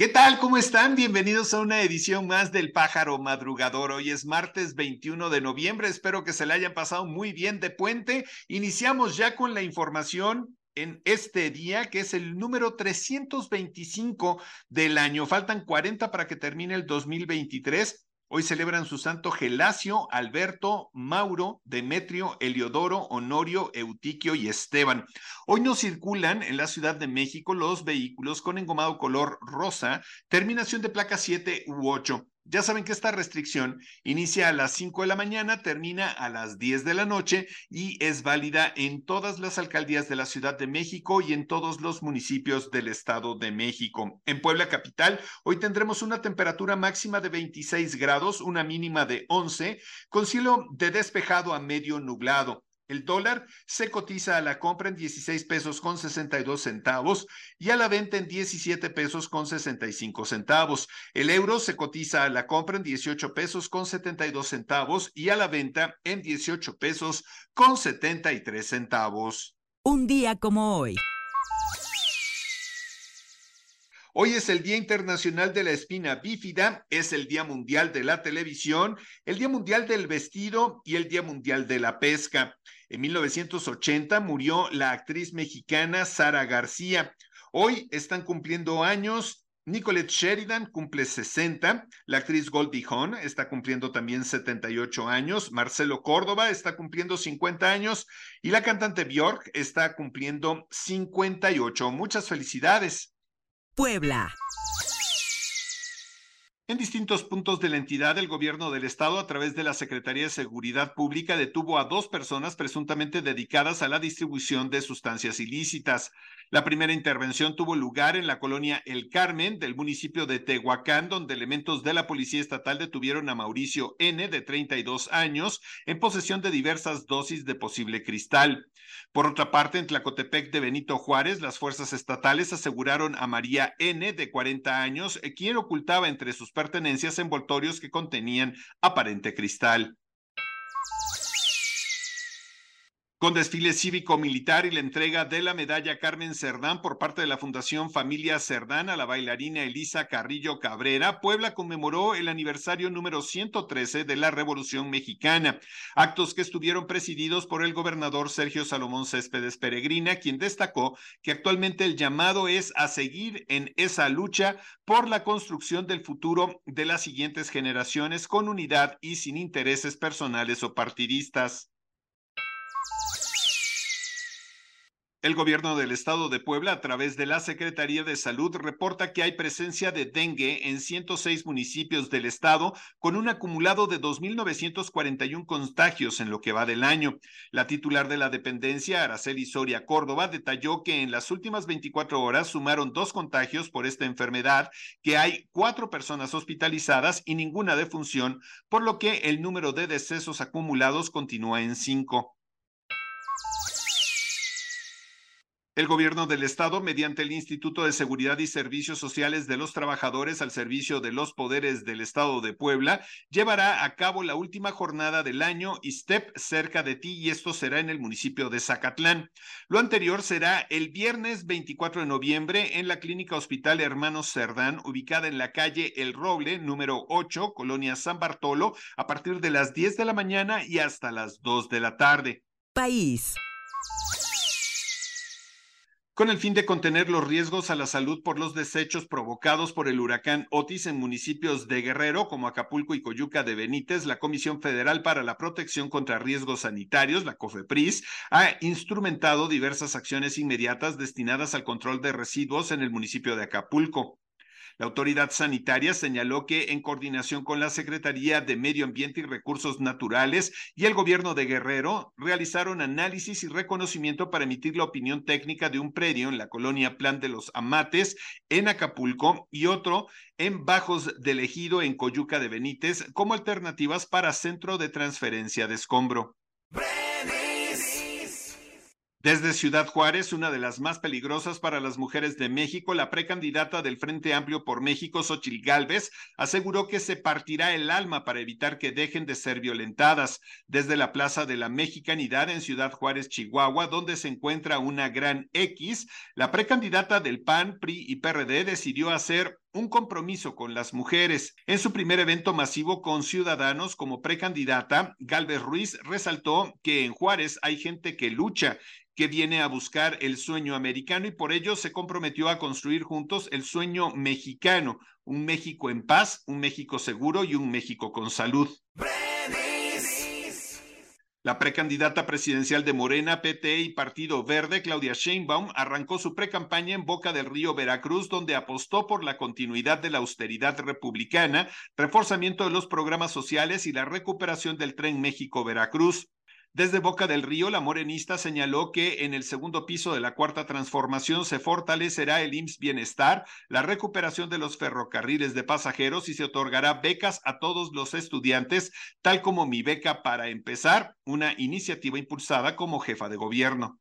¿Qué tal? ¿Cómo están? Bienvenidos a una edición más del Pájaro Madrugador. Hoy es martes 21 de noviembre. Espero que se le hayan pasado muy bien de puente. Iniciamos ya con la información en este día, que es el número 325 del año. Faltan 40 para que termine el 2023. Hoy celebran su santo Gelasio, Alberto, Mauro, Demetrio, Eliodoro, Honorio, Eutiquio y Esteban. Hoy no circulan en la Ciudad de México los vehículos con engomado color rosa, terminación de placa 7 u 8. Ya saben que esta restricción inicia a las 5 de la mañana, termina a las 10 de la noche y es válida en todas las alcaldías de la Ciudad de México y en todos los municipios del Estado de México. En Puebla Capital, hoy tendremos una temperatura máxima de 26 grados, una mínima de 11, con cielo de despejado a medio nublado. El dólar se cotiza a la compra en 16 pesos con 62 centavos y a la venta en 17 pesos con 65 centavos. El euro se cotiza a la compra en 18 pesos con 72 centavos y a la venta en 18 pesos con 73 centavos. Un día como hoy. Hoy es el Día Internacional de la Espina Bífida, es el Día Mundial de la Televisión, el Día Mundial del Vestido y el Día Mundial de la Pesca. En 1980 murió la actriz mexicana Sara García. Hoy están cumpliendo años Nicolette Sheridan cumple 60, la actriz Goldie Hawn está cumpliendo también 78 años, Marcelo Córdoba está cumpliendo 50 años y la cantante Björk está cumpliendo 58. Muchas felicidades. Puebla. En distintos puntos de la entidad, el gobierno del estado, a través de la Secretaría de Seguridad Pública, detuvo a dos personas presuntamente dedicadas a la distribución de sustancias ilícitas. La primera intervención tuvo lugar en la colonia El Carmen del municipio de Tehuacán, donde elementos de la Policía Estatal detuvieron a Mauricio N., de 32 años, en posesión de diversas dosis de posible cristal. Por otra parte, en Tlacotepec de Benito Juárez, las fuerzas estatales aseguraron a María N., de 40 años, quien ocultaba entre sus pertenencias envoltorios que contenían aparente cristal. Con desfile cívico-militar y la entrega de la medalla Carmen Cerdán por parte de la Fundación Familia Cerdán a la bailarina Elisa Carrillo Cabrera, Puebla conmemoró el aniversario número 113 de la Revolución Mexicana, actos que estuvieron presididos por el gobernador Sergio Salomón Céspedes Peregrina, quien destacó que actualmente el llamado es a seguir en esa lucha por la construcción del futuro de las siguientes generaciones con unidad y sin intereses personales o partidistas. El gobierno del estado de Puebla, a través de la Secretaría de Salud, reporta que hay presencia de dengue en 106 municipios del estado, con un acumulado de 2.941 contagios en lo que va del año. La titular de la dependencia, Araceli Soria Córdoba, detalló que en las últimas 24 horas sumaron dos contagios por esta enfermedad, que hay cuatro personas hospitalizadas y ninguna defunción, por lo que el número de decesos acumulados continúa en cinco. El gobierno del estado, mediante el Instituto de Seguridad y Servicios Sociales de los Trabajadores al servicio de los poderes del estado de Puebla, llevará a cabo la última jornada del año ISTEP cerca de ti y esto será en el municipio de Zacatlán. Lo anterior será el viernes 24 de noviembre en la Clínica Hospital Hermanos Cerdán, ubicada en la calle El Roble, número 8, Colonia San Bartolo, a partir de las 10 de la mañana y hasta las 2 de la tarde. País con el fin de contener los riesgos a la salud por los desechos provocados por el huracán Otis en municipios de Guerrero como Acapulco y Coyuca de Benítez, la Comisión Federal para la Protección contra Riesgos Sanitarios, la COFEPRIS, ha instrumentado diversas acciones inmediatas destinadas al control de residuos en el municipio de Acapulco. La autoridad sanitaria señaló que en coordinación con la Secretaría de Medio Ambiente y Recursos Naturales y el gobierno de Guerrero realizaron análisis y reconocimiento para emitir la opinión técnica de un predio en la colonia Plan de los Amates en Acapulco y otro en Bajos del Ejido en Coyuca de Benítez como alternativas para centro de transferencia de escombro. Desde Ciudad Juárez, una de las más peligrosas para las mujeres de México, la precandidata del Frente Amplio por México, Xochil Gálvez, aseguró que se partirá el alma para evitar que dejen de ser violentadas. Desde la Plaza de la Mexicanidad en Ciudad Juárez, Chihuahua, donde se encuentra una gran X, la precandidata del PAN, PRI y PRD decidió hacer un compromiso con las mujeres. En su primer evento masivo con ciudadanos como precandidata, Galvez Ruiz resaltó que en Juárez hay gente que lucha que viene a buscar el sueño americano y por ello se comprometió a construir juntos el sueño mexicano, un México en paz, un México seguro y un México con salud. La precandidata presidencial de Morena, PT y Partido Verde, Claudia Sheinbaum, arrancó su precampaña en Boca del Río Veracruz, donde apostó por la continuidad de la austeridad republicana, reforzamiento de los programas sociales y la recuperación del tren México-Veracruz. Desde Boca del Río, la morenista señaló que en el segundo piso de la cuarta transformación se fortalecerá el IMSS Bienestar, la recuperación de los ferrocarriles de pasajeros y se otorgará becas a todos los estudiantes, tal como mi beca para empezar, una iniciativa impulsada como jefa de gobierno.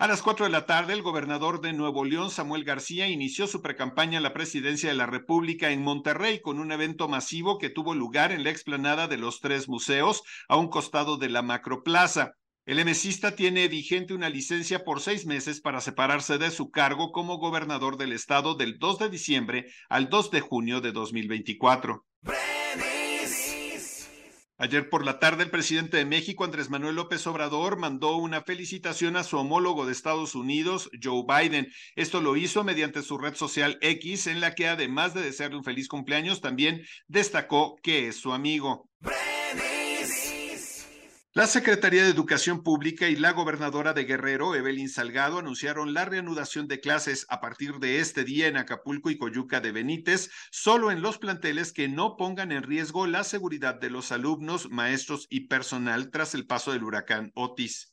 A las cuatro de la tarde, el gobernador de Nuevo León, Samuel García, inició su precampaña a la presidencia de la República en Monterrey con un evento masivo que tuvo lugar en la explanada de los tres museos a un costado de la macroplaza. El emesista tiene vigente una licencia por seis meses para separarse de su cargo como gobernador del estado del 2 de diciembre al 2 de junio de 2024. Ayer por la tarde, el presidente de México, Andrés Manuel López Obrador, mandó una felicitación a su homólogo de Estados Unidos, Joe Biden. Esto lo hizo mediante su red social X, en la que además de desearle un feliz cumpleaños, también destacó que es su amigo. La Secretaría de Educación Pública y la gobernadora de Guerrero, Evelyn Salgado, anunciaron la reanudación de clases a partir de este día en Acapulco y Coyuca de Benítez, solo en los planteles que no pongan en riesgo la seguridad de los alumnos, maestros y personal tras el paso del huracán Otis.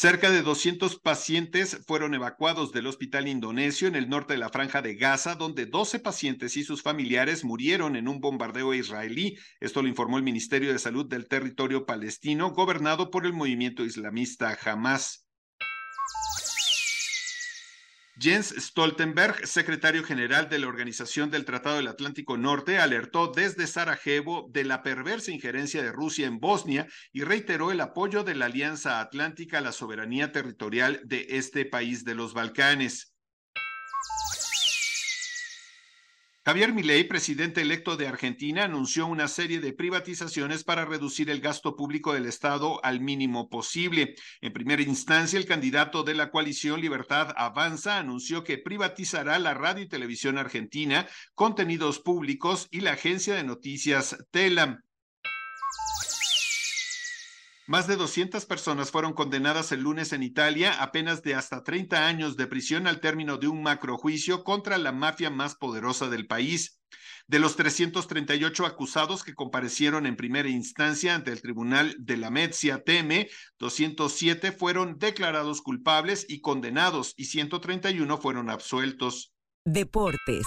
Cerca de 200 pacientes fueron evacuados del hospital indonesio en el norte de la franja de Gaza, donde 12 pacientes y sus familiares murieron en un bombardeo israelí. Esto lo informó el Ministerio de Salud del territorio palestino, gobernado por el movimiento islamista Hamas. Jens Stoltenberg, secretario general de la Organización del Tratado del Atlántico Norte, alertó desde Sarajevo de la perversa injerencia de Rusia en Bosnia y reiteró el apoyo de la Alianza Atlántica a la soberanía territorial de este país de los Balcanes. Javier Milei, presidente electo de Argentina, anunció una serie de privatizaciones para reducir el gasto público del Estado al mínimo posible. En primera instancia, el candidato de la coalición Libertad Avanza anunció que privatizará la radio y televisión argentina, contenidos públicos y la agencia de noticias Telam. Más de 200 personas fueron condenadas el lunes en Italia a penas de hasta 30 años de prisión al término de un macrojuicio contra la mafia más poderosa del país. De los 338 acusados que comparecieron en primera instancia ante el Tribunal de la Metzia Teme, 207 fueron declarados culpables y condenados y 131 fueron absueltos. Deportes.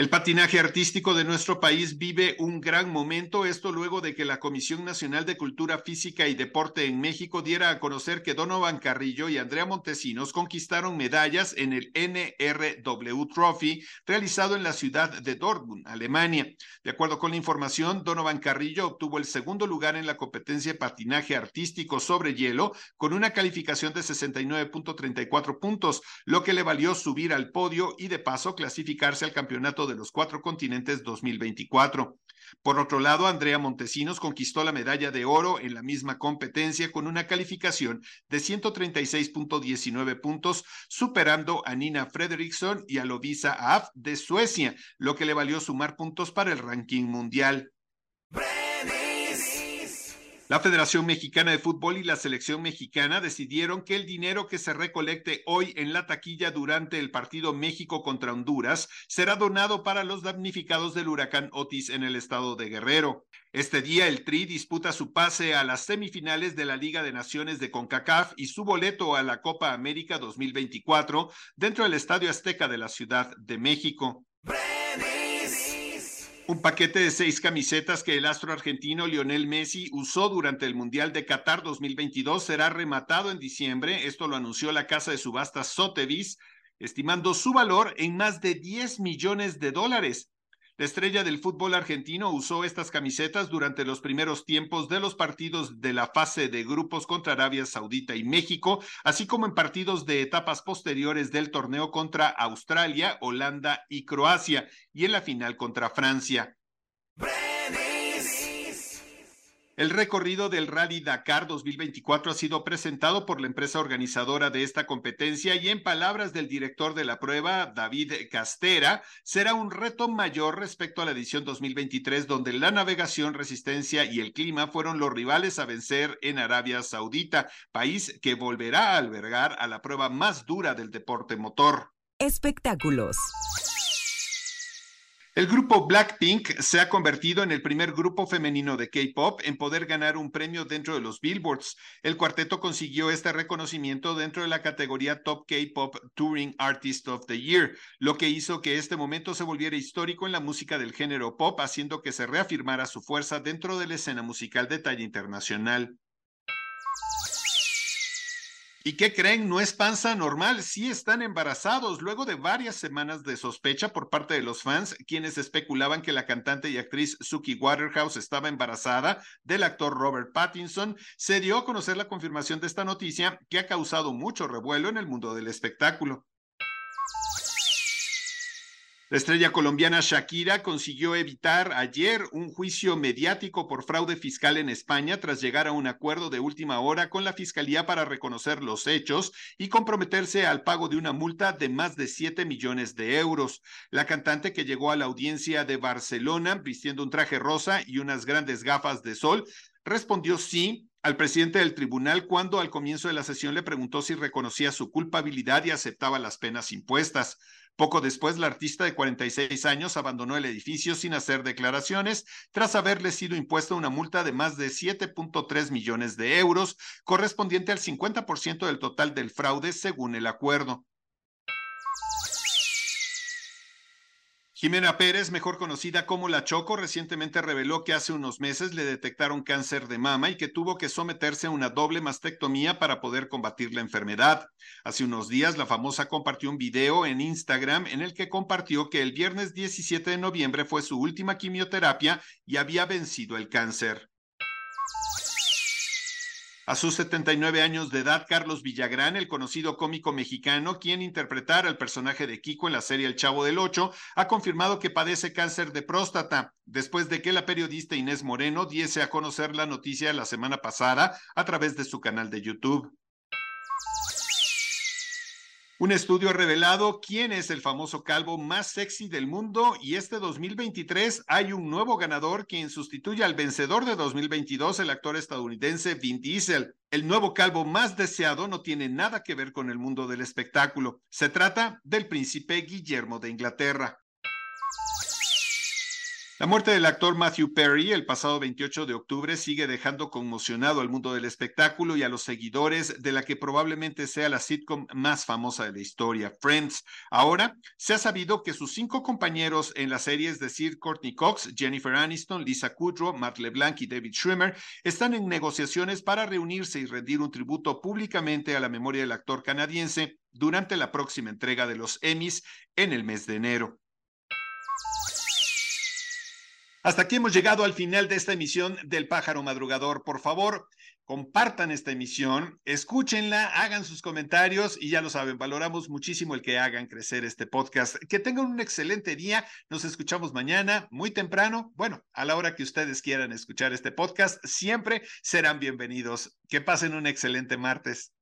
El patinaje artístico de nuestro país vive un gran momento, esto luego de que la Comisión Nacional de Cultura Física y Deporte en México diera a conocer que Donovan Carrillo y Andrea Montesinos conquistaron medallas en el NRW Trophy realizado en la ciudad de Dortmund, Alemania. De acuerdo con la información, Donovan Carrillo obtuvo el segundo lugar en la competencia de patinaje artístico sobre hielo con una calificación de 69.34 puntos, lo que le valió subir al podio y de paso clasificarse al campeonato de los cuatro continentes 2024. Por otro lado, Andrea Montesinos conquistó la medalla de oro en la misma competencia con una calificación de 136.19 puntos, superando a Nina Fredriksson y a Lovisa Af de Suecia, lo que le valió sumar puntos para el ranking mundial. La Federación Mexicana de Fútbol y la Selección Mexicana decidieron que el dinero que se recolecte hoy en la taquilla durante el partido México contra Honduras será donado para los damnificados del huracán Otis en el estado de Guerrero. Este día el Tri disputa su pase a las semifinales de la Liga de Naciones de CONCACAF y su boleto a la Copa América 2024 dentro del Estadio Azteca de la Ciudad de México. Un paquete de seis camisetas que el astro argentino Lionel Messi usó durante el Mundial de Qatar 2022 será rematado en diciembre. Esto lo anunció la casa de subastas Sotheby's, estimando su valor en más de 10 millones de dólares. La estrella del fútbol argentino usó estas camisetas durante los primeros tiempos de los partidos de la fase de grupos contra Arabia Saudita y México, así como en partidos de etapas posteriores del torneo contra Australia, Holanda y Croacia, y en la final contra Francia. El recorrido del Rally Dakar 2024 ha sido presentado por la empresa organizadora de esta competencia y en palabras del director de la prueba, David Castera, será un reto mayor respecto a la edición 2023 donde la navegación, resistencia y el clima fueron los rivales a vencer en Arabia Saudita, país que volverá a albergar a la prueba más dura del deporte motor. Espectáculos. El grupo Blackpink se ha convertido en el primer grupo femenino de K-pop en poder ganar un premio dentro de los Billboards. El cuarteto consiguió este reconocimiento dentro de la categoría Top K-pop Touring Artist of the Year, lo que hizo que este momento se volviera histórico en la música del género pop, haciendo que se reafirmara su fuerza dentro de la escena musical de talla internacional. ¿Y qué creen? No es panza normal, sí están embarazados luego de varias semanas de sospecha por parte de los fans, quienes especulaban que la cantante y actriz Suki Waterhouse estaba embarazada del actor Robert Pattinson. Se dio a conocer la confirmación de esta noticia que ha causado mucho revuelo en el mundo del espectáculo. La estrella colombiana Shakira consiguió evitar ayer un juicio mediático por fraude fiscal en España tras llegar a un acuerdo de última hora con la Fiscalía para reconocer los hechos y comprometerse al pago de una multa de más de 7 millones de euros. La cantante que llegó a la audiencia de Barcelona vistiendo un traje rosa y unas grandes gafas de sol respondió sí al presidente del tribunal cuando al comienzo de la sesión le preguntó si reconocía su culpabilidad y aceptaba las penas impuestas. Poco después, la artista de 46 años abandonó el edificio sin hacer declaraciones tras haberle sido impuesta una multa de más de 7.3 millones de euros, correspondiente al 50% del total del fraude según el acuerdo. Jimena Pérez, mejor conocida como La Choco, recientemente reveló que hace unos meses le detectaron cáncer de mama y que tuvo que someterse a una doble mastectomía para poder combatir la enfermedad. Hace unos días, la famosa compartió un video en Instagram en el que compartió que el viernes 17 de noviembre fue su última quimioterapia y había vencido el cáncer. A sus 79 años de edad, Carlos Villagrán, el conocido cómico mexicano, quien interpretara al personaje de Kiko en la serie El Chavo del Ocho, ha confirmado que padece cáncer de próstata, después de que la periodista Inés Moreno diese a conocer la noticia la semana pasada a través de su canal de YouTube. Un estudio ha revelado quién es el famoso calvo más sexy del mundo y este 2023 hay un nuevo ganador quien sustituye al vencedor de 2022, el actor estadounidense Vin Diesel. El nuevo calvo más deseado no tiene nada que ver con el mundo del espectáculo. Se trata del príncipe Guillermo de Inglaterra. La muerte del actor Matthew Perry el pasado 28 de octubre sigue dejando conmocionado al mundo del espectáculo y a los seguidores de la que probablemente sea la sitcom más famosa de la historia, Friends. Ahora se ha sabido que sus cinco compañeros en las series, de decir, Courtney Cox, Jennifer Aniston, Lisa Kudrow, Matt LeBlanc y David Schwimmer, están en negociaciones para reunirse y rendir un tributo públicamente a la memoria del actor canadiense durante la próxima entrega de los Emmys en el mes de enero. Hasta aquí hemos llegado al final de esta emisión del Pájaro Madrugador. Por favor, compartan esta emisión, escúchenla, hagan sus comentarios y ya lo saben, valoramos muchísimo el que hagan crecer este podcast. Que tengan un excelente día. Nos escuchamos mañana, muy temprano. Bueno, a la hora que ustedes quieran escuchar este podcast, siempre serán bienvenidos. Que pasen un excelente martes.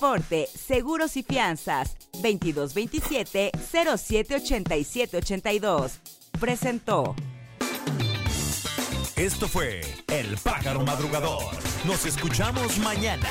Forte, Seguros y Fianzas, 2227 078782 82 presentó. Esto fue El Pájaro Madrugador. Nos escuchamos mañana.